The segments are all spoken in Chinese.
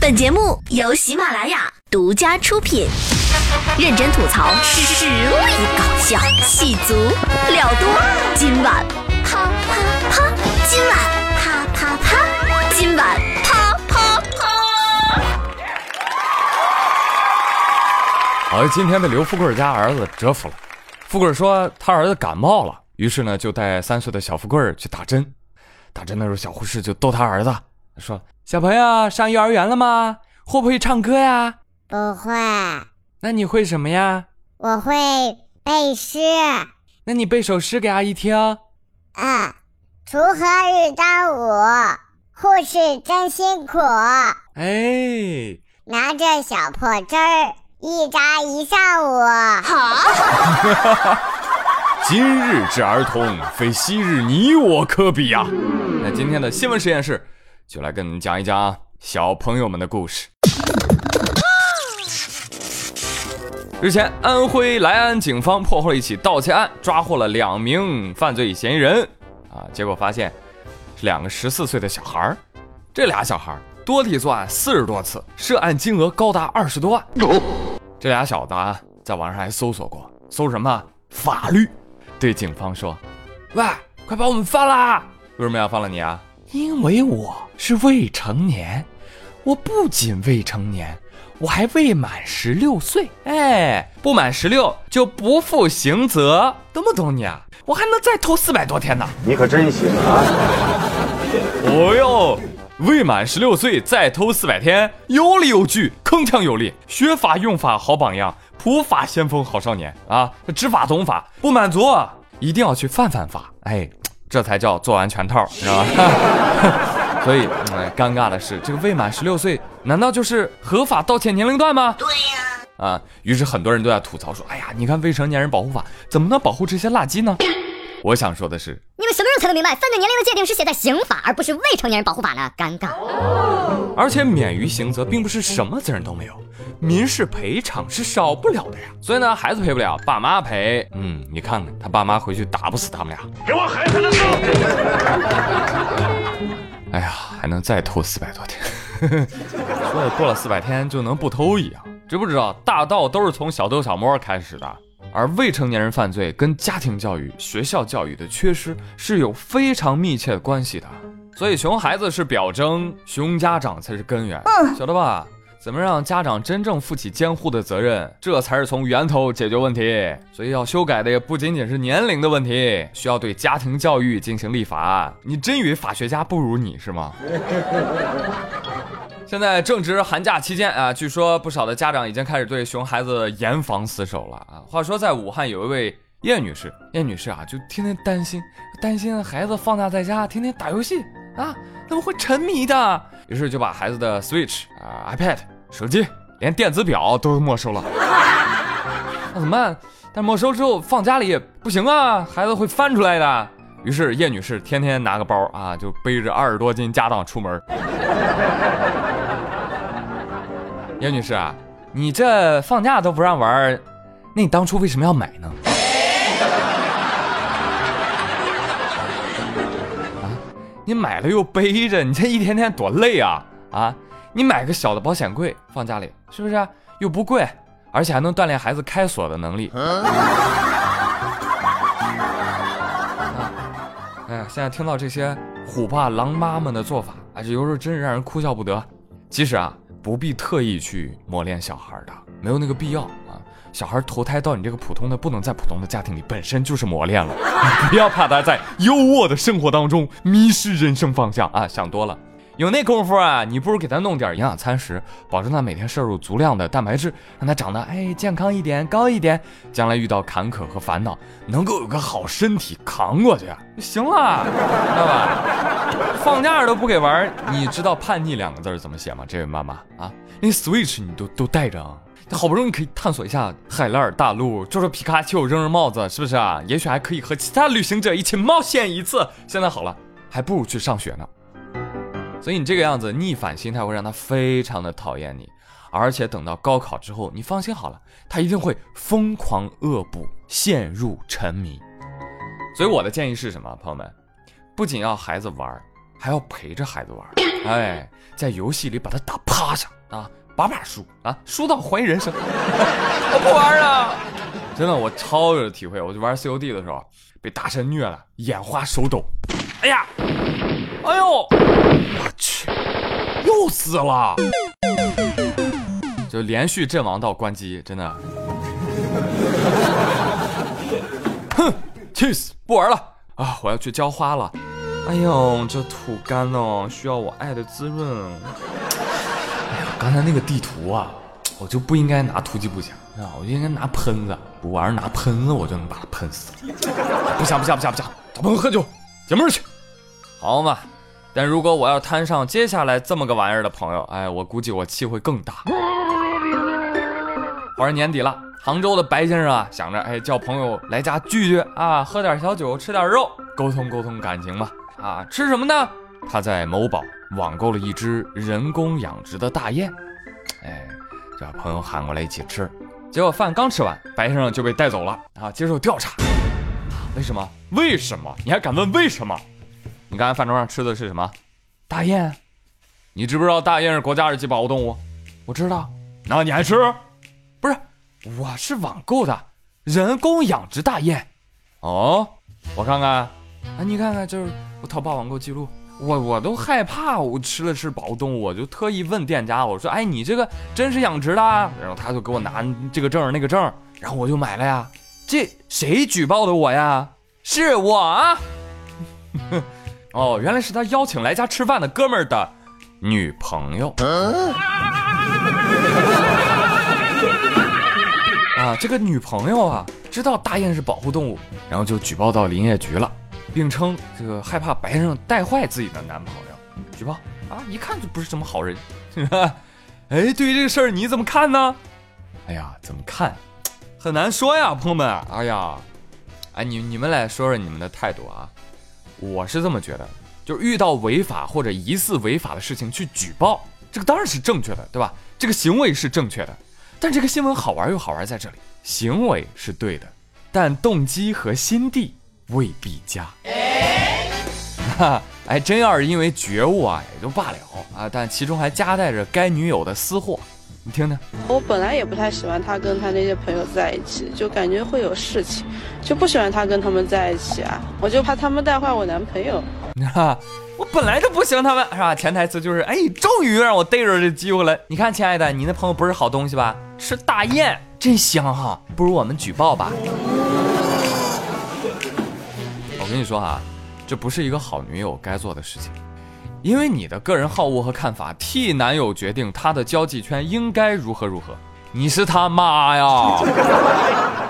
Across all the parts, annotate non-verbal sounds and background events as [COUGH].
本节目由喜马拉雅独家出品，认真吐槽，实力搞笑，戏足了多。今晚啪啪啪，今晚啪啪啪，今晚啪啪啪。好，今天的刘富贵家儿子折服了。富贵说他儿子感冒了，于是呢就带三岁的小富贵去打针。打针的时候，小护士就逗他儿子说：“小朋友上幼儿园了吗？会不会唱歌呀？不会，那你会什么呀？我会背诗。那你背首诗给阿姨听。啊，锄禾日当午，护士真辛苦，哎，拿着小破针儿一扎一上午。好 [LAUGHS] 今日之儿童，非昔日你我可比呀。那今天的新闻实验室就来跟你们讲一讲小朋友们的故事。日前，安徽来安警方破获了一起盗窃案，抓获了两名犯罪嫌疑人。啊，结果发现是两个十四岁的小孩儿。这俩小孩儿多地作案四十多次，涉案金额高达二十多万。这俩小子啊，在网上还搜索过，搜什么法律，对警方说：“喂，快把我们放了！为什么要放了你啊？因为我是未成年，我不仅未成年，我还未满十六岁。哎，不满十六就不负刑责，懂不懂你啊？我还能再偷四百多天呢。你可真行啊！哦哟，未满十六岁再偷四百天，有理有据，铿锵有力，学法用法好榜样，普法先锋好少年啊！知法懂法，不满足一定要去犯犯法，哎，这才叫做完全套，[LAUGHS] 知道吧？[LAUGHS] 所以，嗯，尴尬的是，这个未满十六岁，难道就是合法盗窃年龄段吗？对呀、啊，于是很多人都在吐槽说：“哎呀，你看未成年人保护法怎么能保护这些垃圾呢？”我想说的是，你们什么时候才能明白，犯罪年龄的界定是写在刑法，而不是未成年人保护法呢？尴尬。而且免于刑责并不是什么责任都没有，民事赔偿是少不了的呀。所以呢，孩子赔不了，爸妈赔。嗯，你看看他爸妈回去打不死他们俩，给我狠狠的揍！哎呀，还能再偷四百多天，[LAUGHS] 说的过了四百天就能不偷一样。知不知道大盗都是从小偷小摸开始的，而未成年人犯罪跟家庭教育、学校教育的缺失是有非常密切的关系的。所以熊孩子是表征，熊家长才是根源，晓得吧？怎么让家长真正负起监护的责任，这才是从源头解决问题。所以要修改的也不仅仅是年龄的问题，需要对家庭教育进行立法。你真以为法学家不如你是吗？[LAUGHS] 现在正值寒假期间啊，据说不少的家长已经开始对熊孩子严防死守了啊。话说在武汉有一位叶女士，叶女士啊就天天担心，担心孩子放假在家天天打游戏啊，怎么会沉迷的？[LAUGHS] 于是就把孩子的 Switch 啊、iPad、手机，连电子表都没收了。那怎么办？但没收之后放家里也不行啊，孩子会翻出来的。于是叶女士天天拿个包啊，就背着二十多斤家当出门。叶女士啊，你这放假都不让玩，那你当初为什么要买呢？[LAUGHS] 啊，你买了又背着，你这一天天多累啊！啊，你买个小的保险柜放家里，是不是？又不贵，而且还能锻炼孩子开锁的能力。啊 [LAUGHS] 哎呀，现在听到这些虎爸狼妈们的做法，哎，这有时候真是让人哭笑不得。其实啊，不必特意去磨练小孩的，没有那个必要啊。小孩投胎到你这个普通的、不能在普通的家庭里，本身就是磨练了。[LAUGHS] 不要怕他在优渥的生活当中迷失人生方向啊，想多了。有那功夫啊，你不如给他弄点营养餐食，保证他每天摄入足量的蛋白质，让他长得哎健康一点、高一点，将来遇到坎坷和烦恼，能够有个好身体扛过去行了，知道吧？放假都不给玩，你知道“叛逆”两个字怎么写吗？这位妈妈啊，连 Switch 你都都带着啊，好不容易可以探索一下海拉尔大陆，捉捉皮卡丘，扔扔帽子，是不是啊？也许还可以和其他旅行者一起冒险一次。现在好了，还不如去上学呢。所以你这个样子逆反心态会让他非常的讨厌你，而且等到高考之后，你放心好了，他一定会疯狂恶补，陷入沉迷。所以我的建议是什么，朋友们？不仅要孩子玩，还要陪着孩子玩，哎，在游戏里把他打趴下啊，把把输啊，输到怀疑人生，我不玩了。真的，我超有体会。我就玩 COD 的时候，被大神虐了，眼花手抖。哎呀，哎呦，我去，又死了，就连续阵亡到关机，真的。[LAUGHS] 哼，气死，不玩了啊！我要去浇花了。哎呦，这土干哦，需要我爱的滋润。哎呀，刚才那个地图啊。我就不应该拿突击步枪啊，我就应该拿喷子。不玩拿喷子，我就能把他喷死。不下不下不下不下，找朋友喝酒解闷去，好嘛。但如果我要摊上接下来这么个玩意儿的朋友，哎，我估计我气会更大。话说年底了，杭州的白先生啊，想着哎叫朋友来家聚聚啊，喝点小酒，吃点肉，沟通沟通感情吧。啊，吃什么呢？他在某宝网购了一只人工养殖的大雁，哎。把朋友喊过来一起吃，结果饭刚吃完，白先生就被带走了啊！接受调查，为什么？为什么？你还敢问为什么？你刚才饭桌上吃的是什么？大雁？你知不知道大雁是国家二级保护动物？我知道。那你还吃？不是，我是网购的人工养殖大雁。哦，我看看，啊，你看看，就是我淘宝网购记录。我我都害怕，我吃了吃保护动物，我就特意问店家，我说：“哎，你这个真是养殖的？”然后他就给我拿这个证那个证，然后我就买了呀。这谁举报的我呀？是我啊！哦，原来是他邀请来家吃饭的哥们儿的女朋友。啊，这个女朋友啊，知道大雁是保护动物，然后就举报到林业局了。并称这个害怕白先生带坏自己的男朋友，举报啊！一看就不是什么好人，是吧？哎，对于这个事儿你怎么看呢？哎呀，怎么看？很难说呀，朋友们。哎呀，哎，你你们来说说你们的态度啊！我是这么觉得，就是遇到违法或者疑似违法的事情去举报，这个当然是正确的，对吧？这个行为是正确的。但这个新闻好玩又好玩在这里，行为是对的，但动机和心地。未必佳，哈，[LAUGHS] 哎，真要是因为觉悟啊，也就罢了啊，但其中还夹带着该女友的私货，你听听。我本来也不太喜欢他跟他那些朋友在一起，就感觉会有事情，就不喜欢他跟他们在一起啊，我就怕他们带坏我男朋友。你看，我本来就不喜欢他们，是吧？潜台词就是，哎，终于让我逮着这机会了。你看，亲爱的，你那朋友不是好东西吧？吃大雁真香哈，不如我们举报吧。[LAUGHS] 我跟你说哈，这不是一个好女友该做的事情，因为你的个人好恶和看法替男友决定他的交际圈应该如何如何，你是他妈呀，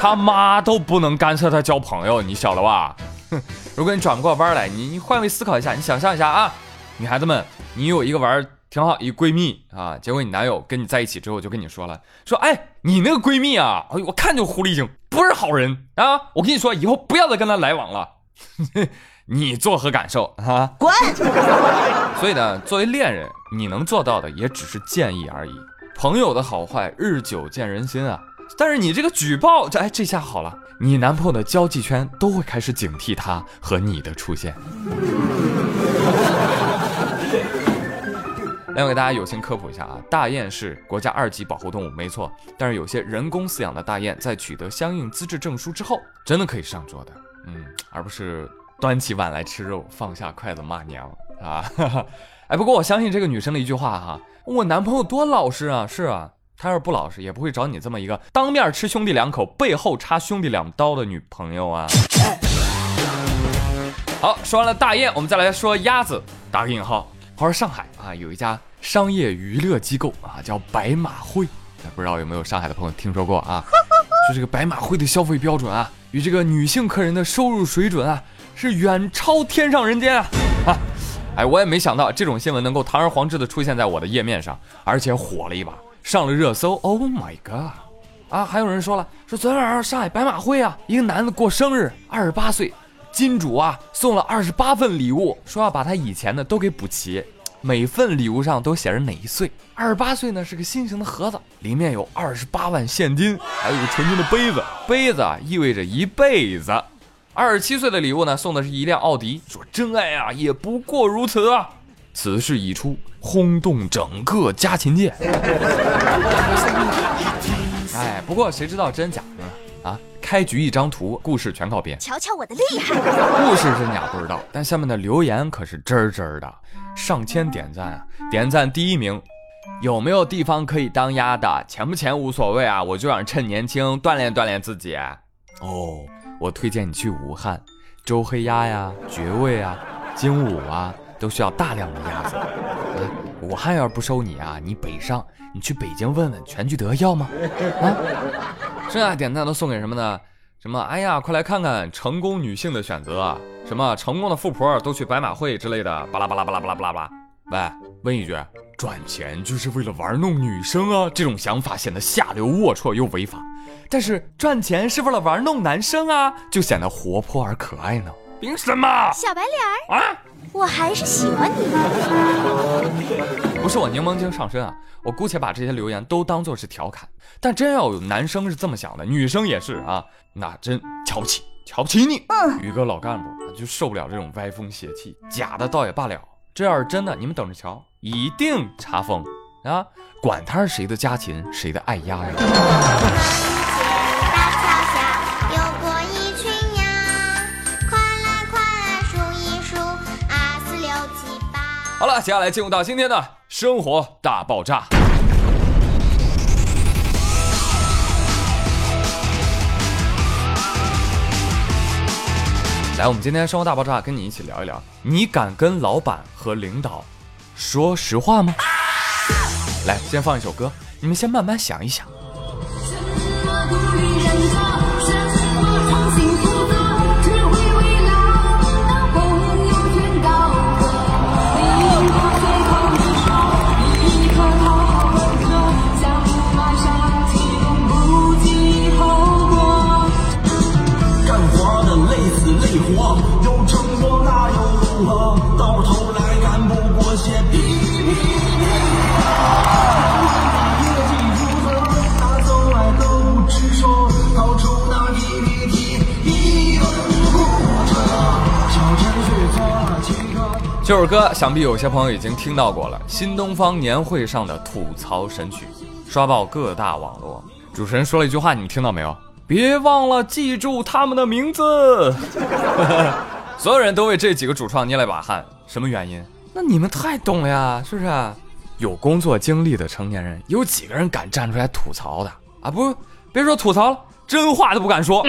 他妈都不能干涉他交朋友，你晓得吧？哼，[LAUGHS] 如果你转不过弯来，你你换位思考一下，你想象一下啊，女孩子们，你有一个玩挺好一闺蜜啊，结果你男友跟你在一起之后就跟你说了，说哎，你那个闺蜜啊，哎呦，我看就狐狸精，不是好人啊，我跟你说，以后不要再跟她来往了。[LAUGHS] 你作何感受啊？滚！[LAUGHS] 所以呢，作为恋人，你能做到的也只是建议而已。朋友的好坏，日久见人心啊。但是你这个举报，这哎，这下好了，你男朋友的交际圈都会开始警惕他和你的出现。[LAUGHS] 来，我给大家友情科普一下啊，大雁是国家二级保护动物，没错。但是有些人工饲养的大雁，在取得相应资质证书之后，真的可以上桌的。嗯，而不是端起碗来吃肉，放下筷子骂娘啊！[LAUGHS] 哎，不过我相信这个女生的一句话哈，我男朋友多老实啊，是啊，他要是不老实，也不会找你这么一个当面吃兄弟两口，背后插兄弟两刀的女朋友啊。好，说完了大雁，我们再来说鸭子，打个引号。话说上海啊，有一家商业娱乐机构啊，叫白马会，不知道有没有上海的朋友听说过啊？说这个白马会的消费标准啊。与这个女性客人的收入水准啊，是远超天上人间啊！啊，哎，我也没想到这种新闻能够堂而皇之的出现在我的页面上，而且火了一把，上了热搜。Oh my god！啊，还有人说了，说昨天晚上上海白马会啊，一个男的过生日，二十八岁，金主啊送了二十八份礼物，说要把他以前的都给补齐。每份礼物上都写着哪一岁？二十八岁呢，是个心形的盒子，里面有二十八万现金，还有一个纯金的杯子。杯子啊，意味着一辈子。二十七岁的礼物呢，送的是一辆奥迪，说真爱啊，也不过如此啊。此事一出，轰动整个家禽界。[LAUGHS] 哎，不过谁知道真假呢？啊，开局一张图，故事全靠编。瞧瞧我的厉害！故事真假不知道，但下面的留言可是真真的，上千点赞啊！点赞第一名，有没有地方可以当鸭的？钱不钱无所谓啊，我就想趁年轻锻炼锻炼自己。哦，我推荐你去武汉，周黑鸭呀、绝味啊、精武啊，都需要大量的鸭子。武汉要是不收你啊，你北上，你去北京问问全聚德要吗？啊，[LAUGHS] 剩下点赞都送给什么呢？什么？哎呀，快来看看成功女性的选择，什么成功的富婆都去白马会之类的，巴拉巴拉巴拉巴拉巴拉巴拉。喂，问一句，赚钱就是为了玩弄女生啊？这种想法显得下流龌龊又违法。但是赚钱是为了玩弄男生啊，就显得活泼而可爱呢？凭什么？小白脸儿，啊？我还是喜欢你的。[LAUGHS] 不是我柠檬精上身啊，我姑且把这些留言都当做是调侃。但真要有男生是这么想的，女生也是啊，那真瞧不起，瞧不起你。宇哥老干部就受不了这种歪风邪气，假的倒也罢了，这要是真的，你们等着瞧，一定查封啊！管他是谁的家禽，谁的爱鸭呀。大桥下游过一群数一数。好了，接下来进入到今天的生活大爆炸。来，我们今天生活大爆炸跟你一起聊一聊，你敢跟老板和领导说实话吗？来，先放一首歌，你们先慢慢想一想。这首歌想必有些朋友已经听到过了，新东方年会上的吐槽神曲，刷爆各大网络。主持人说了一句话，你们听到没有？别忘了记住他们的名字。[LAUGHS] 所有人都为这几个主创捏了一把汗，什么原因？那你们太懂了呀，是不是？有工作经历的成年人，有几个人敢站出来吐槽的啊？不，别说吐槽了，真话都不敢说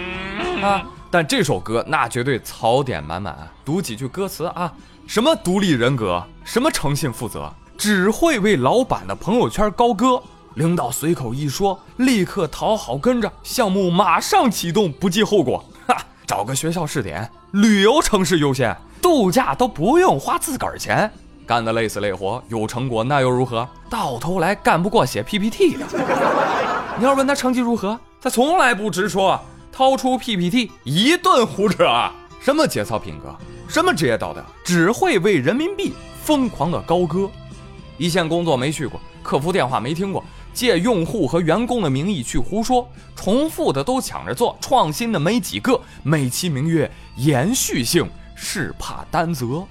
[LAUGHS] 啊！但这首歌那绝对槽点满满！读几句歌词啊，什么独立人格，什么诚信负责，只会为老板的朋友圈高歌。领导随口一说，立刻讨好跟着，项目马上启动，不计后果。哈，找个学校试点，旅游城市优先，度假都不用花自个儿钱，干得累死累活，有成果那又如何？到头来干不过写 PPT 的。[LAUGHS] 你要问他成绩如何，他从来不直说，掏出 PPT 一顿胡扯。什么节操品格，什么职业道德，只会为人民币疯狂的高歌。一线工作没去过，客服电话没听过，借用户和员工的名义去胡说，重复的都抢着做，创新的没几个。美其名曰延续性，是怕担责。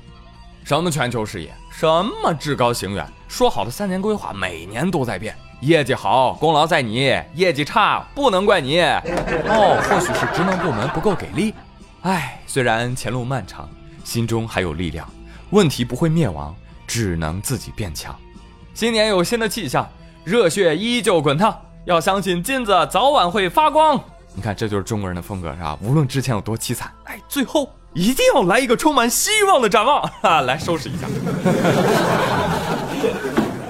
什么全球视野，什么至高行远，说好的三年规划每年都在变。业绩好，功劳在你；业绩差，不能怪你。哦，或许是职能部门不够给力。唉，虽然前路漫长，心中还有力量，问题不会灭亡，只能自己变强。新年有新的气象，热血依旧滚烫，要相信金子早晚会发光。你看，这就是中国人的风格，是吧？无论之前有多凄惨，哎，最后一定要来一个充满希望的展望，哈，来收拾一下。[LAUGHS]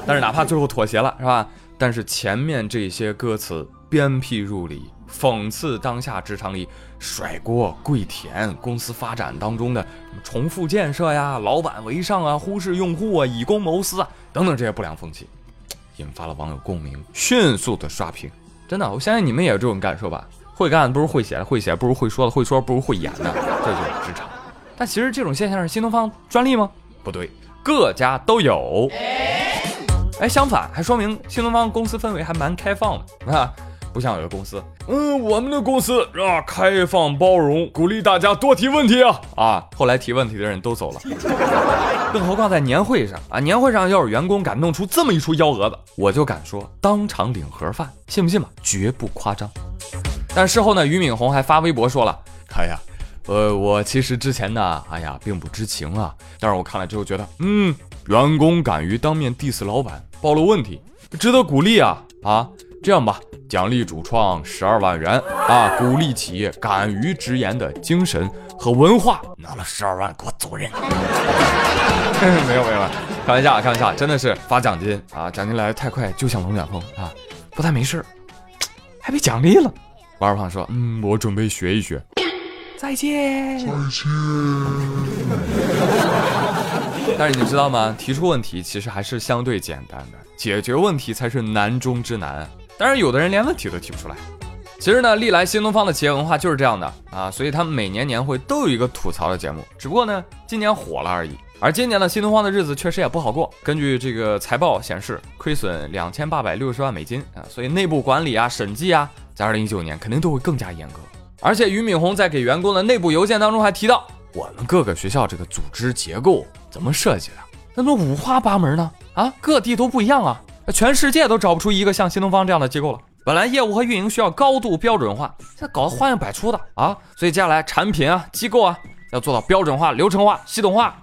但是哪怕最后妥协了，是吧？但是前面这些歌词鞭辟入里，讽刺当下职场里甩锅、跪舔、公司发展当中的什么重复建设呀、老板为上啊、忽视用户啊、以公谋私啊等等这些不良风气，[LAUGHS] 引发了网友共鸣，迅速的刷屏。真的，我相信你们也有这种感受吧？会干不如会写的，会写不如会说的，会说不如会演的，这就是职场。但其实这种现象是新东方专利吗？不对，各家都有。哎，相反，还说明新东方公司氛围还蛮开放的啊！不像有的公司，嗯，我们的公司啊，开放包容，鼓励大家多提问题啊啊！后来提问题的人都走了，[LAUGHS] 更何况在年会上啊，年会上要是员工敢弄出这么一出幺蛾子，我就敢说当场领盒饭，信不信吧？绝不夸张。但事后呢，俞敏洪还发微博说了，哎呀。呃，我其实之前呢，哎呀，并不知情啊。但是我看了之后觉得，嗯，员工敢于当面 diss 老板，暴露问题，值得鼓励啊啊！这样吧，奖励主创十二万元啊，鼓励企业敢于直言的精神和文化。拿了十二万，给我走人！[LAUGHS] 没有没有，开玩笑，开玩笑，真的是发奖金啊！奖金来的太快，就像龙卷风啊！不但没事还被奖励了。[LAUGHS] 王二胖说，嗯，我准备学一学。再见。再见。但是你知道吗？提出问题其实还是相对简单的，解决问题才是难中之难。当然，有的人连问题都提不出来。其实呢，历来新东方的企业文化就是这样的啊，所以他们每年年会都有一个吐槽的节目，只不过呢，今年火了而已。而今年呢，新东方的日子确实也不好过。根据这个财报显示，亏损两千八百六十万美金啊，所以内部管理啊、审计啊，在二零一九年肯定都会更加严格。而且俞敏洪在给员工的内部邮件当中还提到，我们各个学校这个组织结构怎么设计的？那么五花八门呢？啊，各地都不一样啊，全世界都找不出一个像新东方这样的机构了。本来业务和运营需要高度标准化，现在搞得花样百出的啊，所以接下来产品啊、机构啊要做到标准化、流程化、系统化。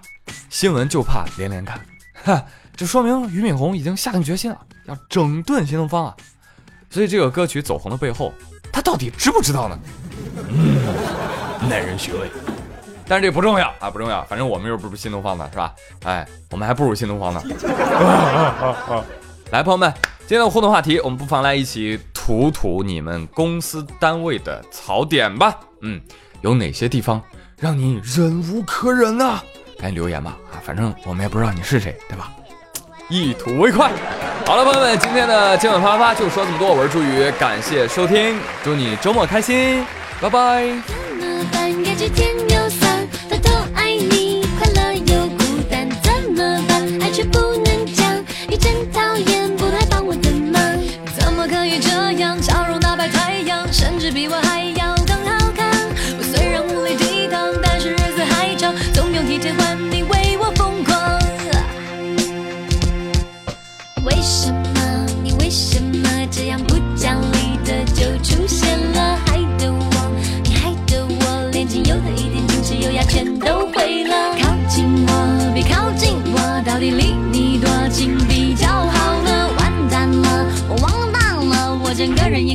新闻就怕连连看，哈，[LAUGHS] 这说明俞敏洪已经下定决心了，要整顿新东方啊。所以这个歌曲走红的背后，他到底知不知道呢？嗯，耐人寻味，但是这不重要啊，不重要，反正我们又不是新东方的，是吧？哎，我们还不如新东方呢。[LAUGHS] 来，朋友们，今天的互动话题，我们不妨来一起吐吐你们公司单位的槽点吧。嗯，有哪些地方让你忍无可忍啊？赶紧留言吧啊，反正我们也不知道你是谁，对吧？一吐为快。好了，朋友们，今天的今晚啪啪啪就说这么多，我是朱宇，感谢收听，祝你周末开心。拜拜。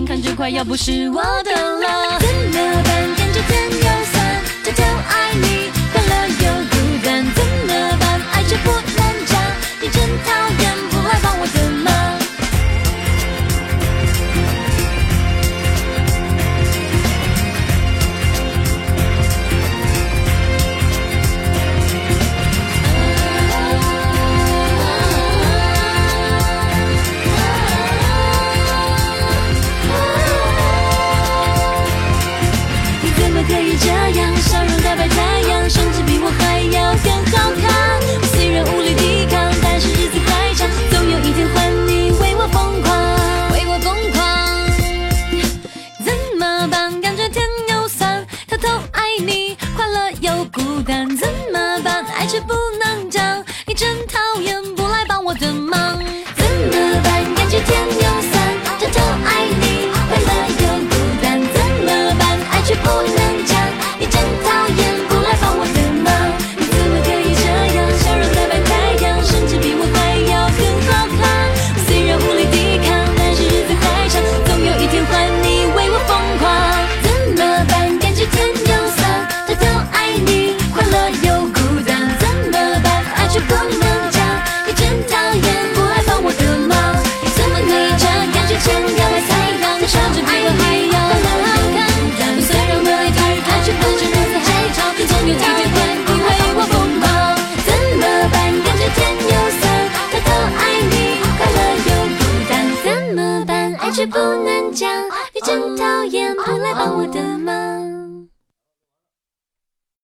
看这快要不是我的了。怎么办？感觉甜又酸，偷偷爱你，快乐又孤单。怎么办？爱却不能讲，你真讨厌，不来帮我等